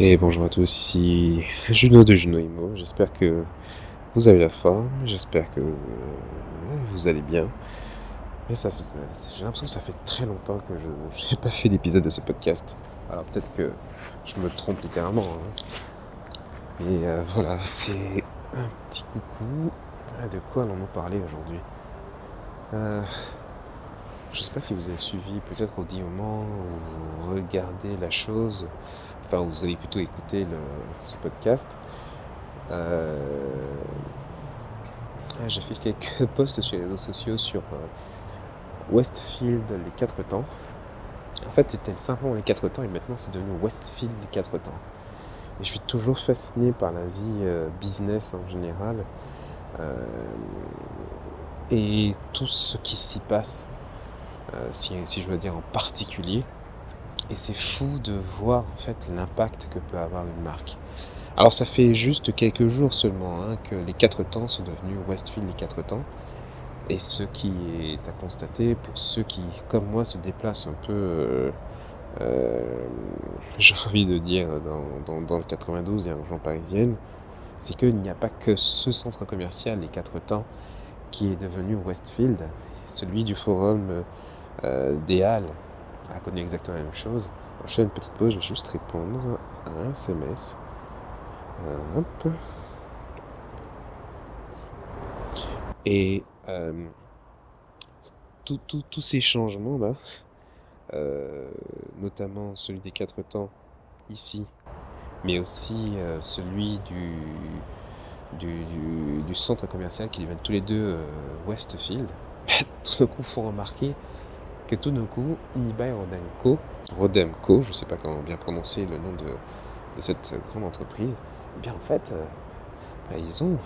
Et bonjour à tous, ici Juno de Juno Imo. J'espère que vous avez la forme, j'espère que vous allez bien. Mais ça, j'ai l'impression que ça fait très longtemps que je n'ai pas fait d'épisode de ce podcast. Alors peut-être que je me trompe littéralement. Hein. Mais euh, voilà, c'est un petit coucou. De quoi allons-nous parler aujourd'hui? Euh, je ne sais pas si vous avez suivi peut-être au moment où vous regardez la chose, enfin vous allez plutôt écouter ce podcast. Euh, ah, j'ai fait quelques posts sur les réseaux sociaux sur euh, Westfield les quatre temps. En fait c'était simplement les quatre temps et maintenant c'est devenu Westfield les quatre temps. Et je suis toujours fasciné par la vie euh, business en général et tout ce qui s'y passe euh, si, je veux dire en particulier. Et c'est fou de voir en fait l'impact que peut avoir une marque. Alors ça fait juste quelques jours seulement hein, que les quatre temps sont devenus Westfield les quatre temps. Et ce qui est à constater pour ceux qui, comme moi, se déplacent un peu, euh, euh, j'ai envie de dire, dans, dans, le 92 et en région parisienne, c'est qu'il n'y a pas que ce centre commercial, les quatre temps, qui est devenu Westfield, celui du forum euh, des Halles a connu exactement la même chose. je fais une petite pause, je vais juste répondre à un SMS. Euh, hop. Et euh, tous ces changements-là, notamment celui des quatre temps ici, mais aussi celui du, du, centre commercial qui deviennent tous les deux Westfield, tout d'un coup font remarquer que coup, Nibai Rodemco, Rodemco, je ne sais pas comment bien prononcer le nom de, cette grande entreprise, eh bien en fait, euh, bah, ils ont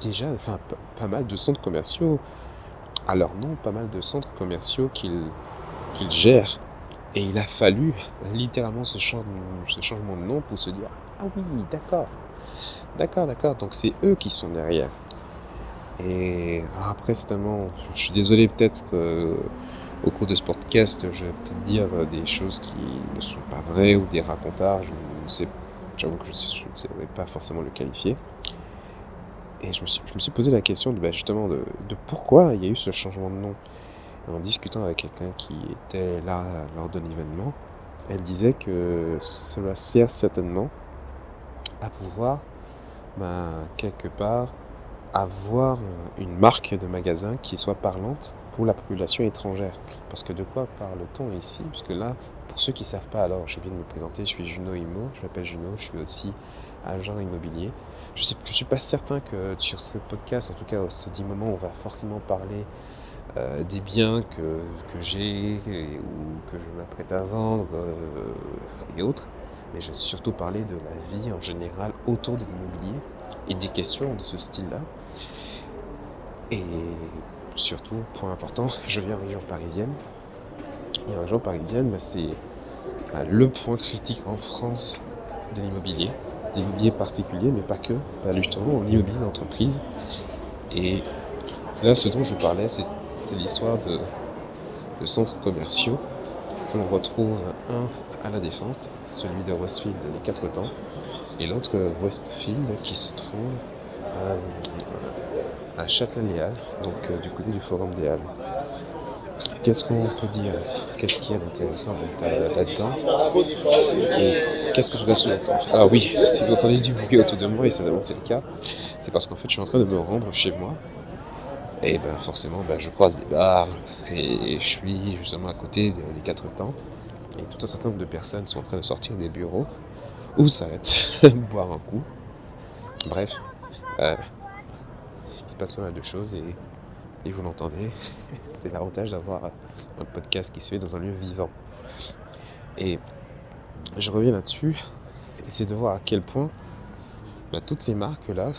déjà enfin, pas mal de centres commerciaux à leur nom, pas mal de centres commerciaux qu'ils gèrent. Et il a fallu littéralement ce, ce changement de nom pour se dire Ah oui, d'accord, d'accord, d'accord, donc c'est eux qui sont derrière. Et après, certainement, je, suis désolé peut-être au cours de ce podcast, je vais peut-être dire euh, des choses qui ne sont pas vraies ou des racontards. Je ne sais, j'avoue que je, ne savais pas forcément le qualifier. Et je me suis, posé la question de, bah, justement de, pourquoi il y a eu ce changement de nom? en discutant avec quelqu'un qui était là lors d'un événement, elle disait que cela sert certainement à pouvoir, bah, quelque part, avoir une marque de magasin qui soit parlante pour la population étrangère. Parce que de quoi parle-t-on ici? Puisque là, pour ceux qui ne savent pas, alors je viens de me présenter, je suis Juno Imo, je m'appelle Juno, je suis aussi agent immobilier. Je ne suis pas certain que sur ce podcast, en tout cas au ce dit moment, on va forcément parler euh, des biens que, que j'ai ou que je m'apprête à vendre euh, et autres. Mais je vais surtout parler de la vie en général autour de l'immobilier et des questions de ce style-là. Et surtout, point important, je viens en région parisienne. Et en région parisienne, bah, c'est bah, le point critique en France de l'immobilier, d'immobilier particulier, mais pas que, bah, justement l'immobilier d'entreprise. Et là, ce dont je parlais, c'est l'histoire de, centres commerciaux que retrouve un à la Défense, celui de Westfield les quatre temps, et l'autre Westfield qui se trouve à, à Châtelet-Léal, donc euh, du côté du Forum des Halles. Qu'est-ce qu'on peut dire? Qu'est-ce qu'il y a d'intéressant là-dedans? Et qu'est-ce que je dois entendre Alors oui, si vous entendez du bruit autour de moi, et ça c'est le cas, c'est parce qu'en fait je suis en train de me rendre chez moi. Et ben forcément, ben, je croise des bars, et je suis justement à côté des, quatre temps. Et tout un certain nombre de personnes sont en train de sortir des bureaux ou s'arrêtent boire un coup. Bref, euh, il se passe pas mal de choses et, et vous l'entendez. c'est l'avantage d'avoir un podcast qui se fait dans un lieu vivant. Et je reviens là-dessus et c'est de voir à quel point bah, toutes ces marques-là,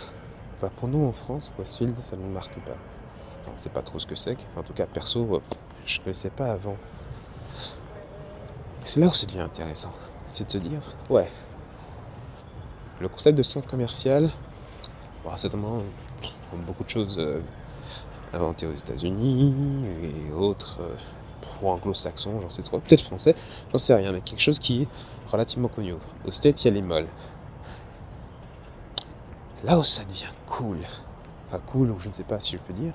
bah, pour nous en France, Westfield, ça ne nous marque pas. Enfin, on ne sait pas trop ce que c'est. En tout cas, perso, euh, je ne connaissais pas avant. C'est là où c'est devient intéressant. C'est de se dire, ouais, le concept de centre commercial, bon, certainement, beaucoup de choses euh, inventées aux États-Unis et autres, euh, ou anglo-saxon, j'en sais trop, peut-être français, j'en sais rien, mais quelque chose qui est relativement connu. Au State, il y a les molles. Là où ça devient cool, enfin cool, ou je ne sais pas si je peux dire,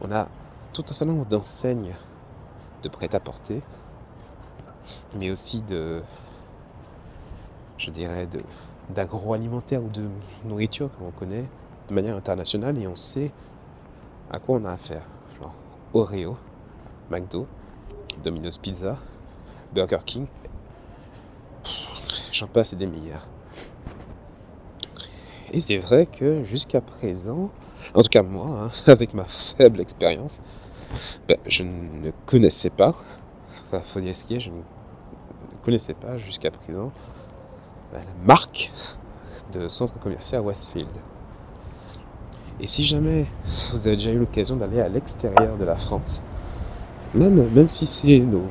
on a tout un certain nombre d'enseignes de prêt-à-porter, mais aussi de, je dirais, d'agroalimentaire ou de nourriture qu'on connaît de manière internationale et on sait à quoi on a affaire. Oreo, McDo, Domino's Pizza, Burger King, j'en passe des meilleurs. Et c'est vrai que jusqu'à présent, en tout cas moi, hein, avec ma faible expérience, ben, je ne connaissais pas, enfin faut dire ce qui est, je ne connaissais pas jusqu'à présent ben, la marque de centre commercial Westfield. Et si jamais vous avez déjà eu l'occasion d'aller à l'extérieur de la France, même, même si c'est nos,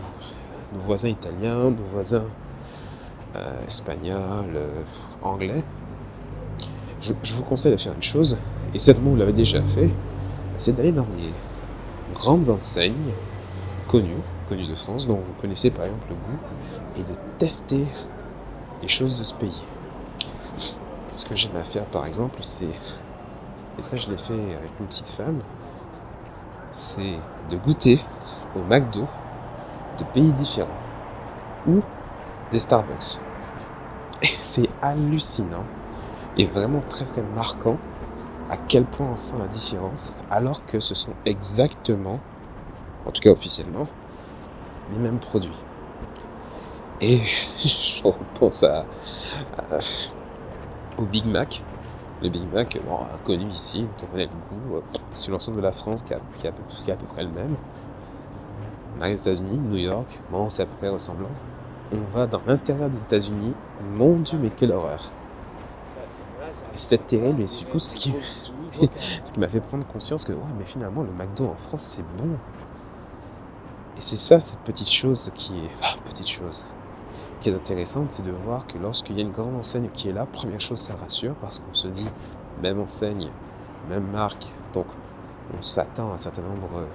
voisins italiens, nos voisins euh, espagnols, euh, anglais, je, vous conseille de faire une chose, et certainement vous l'avez déjà fait, c'est d'aller dans des grandes enseignes connues, connues de France, dont vous connaissez par exemple le goût, et de tester les choses de ce pays. Ce que j'aime à faire par exemple, c'est et ça je l'ai fait avec une petite femme, c'est de goûter au McDo de pays différents ou des Starbucks. C'est hallucinant et vraiment très très marquant à quel point on sent la différence alors que ce sont exactement, en tout cas officiellement, les mêmes produits. Et je repense à, au Big Mac le Big Mac, bon, connu ici, on connaît le goût, euh, sur l'ensemble de la France qui, a, à peu près le même. On arrive aux États-Unis, New York, bon, c'est à peu près ressemblant. On va dans l'intérieur des États-Unis, mon Dieu, mais quelle horreur! C'était terrible, et du coup, ce qui, ce qui m'a fait prendre conscience que, ouais, mais finalement, le McDo en France, c'est bon. Et c'est ça, cette petite chose qui est. Enfin, petite chose qui est intéressante, c'est de voir que lorsqu'il y a une grande enseigne qui est là, première chose, ça rassure parce qu'on se dit, même enseigne, même marque, donc on s'attend à un certain nombre, euh,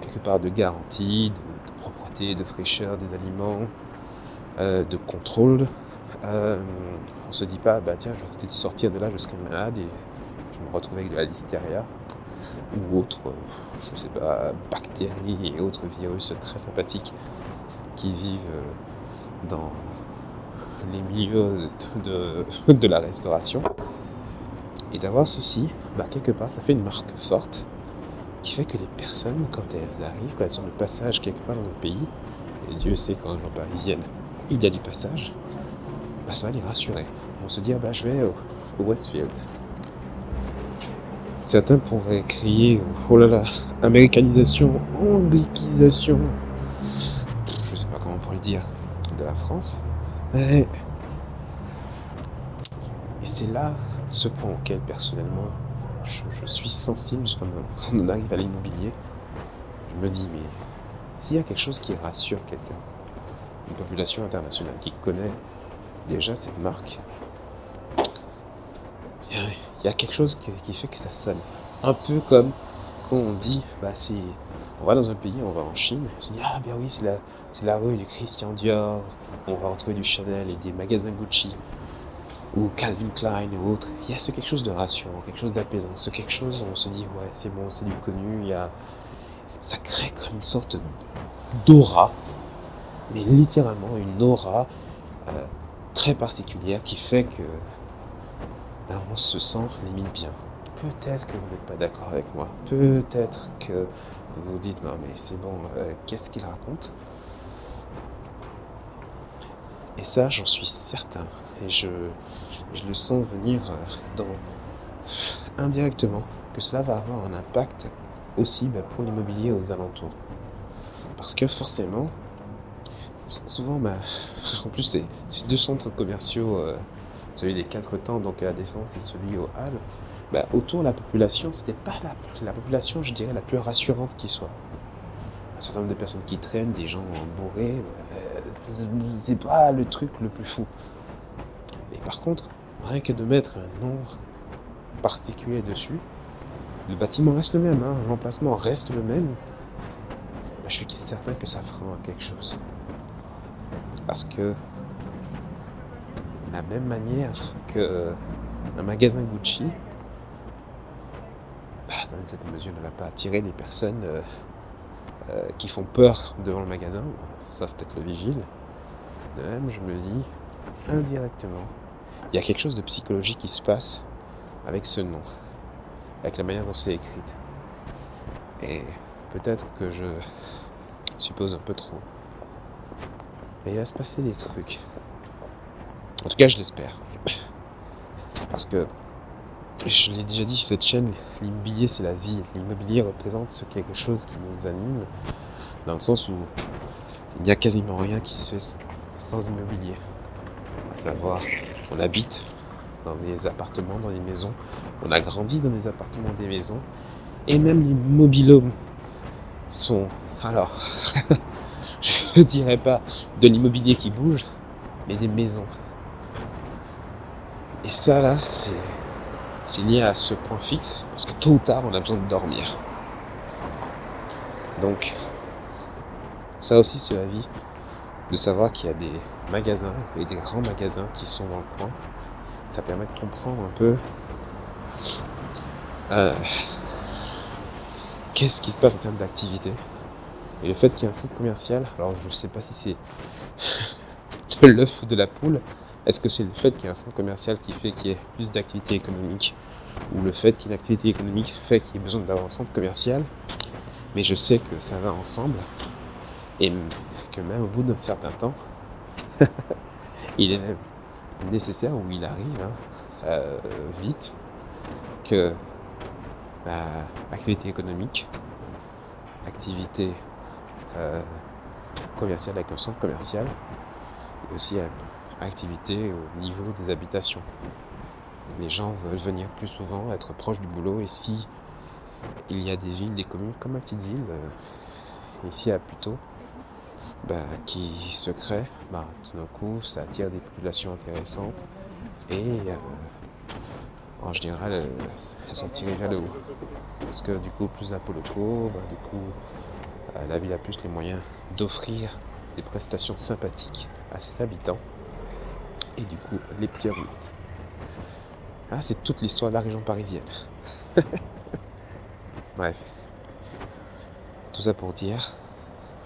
quelque part, de garanties, de, propreté, de fraîcheur des aliments, euh, de contrôle. Euh, on se dit pas, bah tiens, je vais sortir de là, je serai malade et je me retrouve avec de la listeria ou autres, je sais pas, bactéries et autres virus très sympathiques qui vivent dans les milieux de, de, la restauration. Et d'avoir ceci, bah, quelque part, ça fait une marque forte qui fait que les personnes, quand elles arrivent, quand elles sont de passage quelque part dans un pays, et Dieu sait qu'en région parisienne, il y a du passage, bah, ça va les rassurer. on se dit, ah, bah, je vais au, Westfield. Certains pourraient crier, oh là là, américanisation, anglicisation, je sais pas comment on pourrait dire de la France. Et, c'est là ce point auquel personnellement je, suis sensible quand on arrive à l'immobilier. Je me dis, mais s'il y a quelque chose qui rassure quelqu'un, une population internationale qui connaît déjà cette marque, il y a quelque chose qui, fait que ça sonne. Un peu comme quand on dit, bah, on va dans un pays, on va en Chine, on se dit, ah bien oui, c'est la, c'est la rue du Christian Dior, on va retrouver du Chanel et des magasins Gucci, ou Calvin Klein ou autre. Il y a ce quelque chose de rassurant, quelque chose d'apaisant, ce quelque chose où on se dit, ouais, c'est bon, c'est du connu, il y a... ça crée comme une sorte d'aura, mais littéralement une aura euh, très particulière qui fait que ben, on se sent limite bien. Peut-être que vous n'êtes pas d'accord avec moi. Peut-être que vous vous dites, mais c'est bon, euh, qu'est-ce qu'il raconte? Et ça, j'en suis certain. Et je, le sens venir euh, indirectement que cela va avoir un impact aussi bah, pour l'immobilier aux alentours. Parce que forcément, souvent, bah, en plus, c'est deux centres commerciaux, euh, celui des quatre temps, donc à la Défense, et celui au Halles, bah, autour de la population, c'était pas la, la, population, je dirais, la plus rassurante qui soit. Un certain nombre de personnes qui traînent, des gens bourrés, c'est pas le truc le plus fou. Mais par contre, rien que de mettre un nombre particulier dessus, le bâtiment reste le même, hein, l'emplacement reste le même. je suis certain que ça fera quelque chose. Parce que, de la même manière que un magasin Gucci, dans une certaine mesure, ne va pas attirer des personnes euh, euh, qui font peur devant le magasin, sauf peut-être le vigile. De même, je me dis, indirectement, il y a quelque chose de psychologique qui se passe avec ce nom, avec la manière dont c'est écrit. Et peut-être que je suppose un peu trop. Mais il va se passer des trucs. En tout cas, je l'espère. Parce que, je l'ai déjà dit sur cette chaîne, l'immobilier c'est la vie. L'immobilier représente quelque chose qui nous anime, dans le sens où il n'y a quasiment rien qui se fait sans immobilier. À savoir, on habite dans des appartements, dans des maisons, on a grandi dans des appartements, des maisons, et même les mobilhomes sont, alors, je ne dirais pas de l'immobilier qui bouge, mais des maisons. Et ça, là, c'est, c'est lié à ce point fixe, parce que tôt ou tard, on a besoin de dormir. Donc, ça aussi, c'est la vie, de savoir qu'il y a des magasins et des grands magasins qui sont dans le coin. Ça permet de comprendre un peu euh, qu'est-ce qui se passe en termes d'activité. Et le fait qu'il y ait un centre commercial, alors je ne sais pas si c'est de l'œuf ou de la poule, est-ce que c'est le fait qu'il y ait un centre commercial qui fait qu'il y ait plus d'activité économique ou le fait qu'il y ait une activité économique fait qu'il y ait besoin d'avoir un centre commercial? Mais je sais que ça va ensemble et que même au bout d'un certain temps, il est même nécessaire ou il arrive hein, euh, vite que activité économique, activité euh, commerciale avec un centre commercial, et aussi euh, activité au niveau des habitations. Les gens veulent venir plus souvent, être proches du boulot, et si il y a des villes, des communes comme ma petite ville, euh, ici à Puteaux, bah, qui se créent, bah, tout d'un coup ça attire des populations intéressantes et en général, elles sont tirées vers le haut. Parce que du coup, plus d'impôts locaux, bah, du coup, euh, la ville a plus les moyens d'offrir des prestations sympathiques à ses habitants. Et du coup, les prix. Ah, c'est toute l'histoire de la région parisienne. Bref. Tout ça pour dire,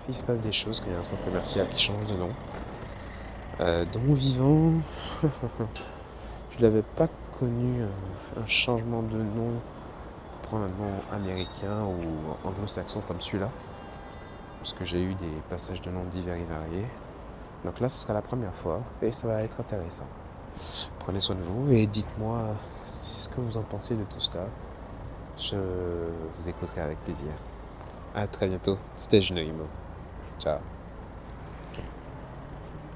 il se passe des choses quand il y a un centre commercial qui change de nom. Euh, vivant, je l'avais pas connu un, changement de nom pour un nom américain ou anglo-saxon comme celui-là. Parce que j'ai eu des passages de noms divers et variés. Donc là, ce sera la première fois et ça va être intéressant. Prenez soin de vous et dites-moi ce que vous en pensez de tout cela. Je vous écouterai avec plaisir. À très bientôt. C'était Juno Ciao.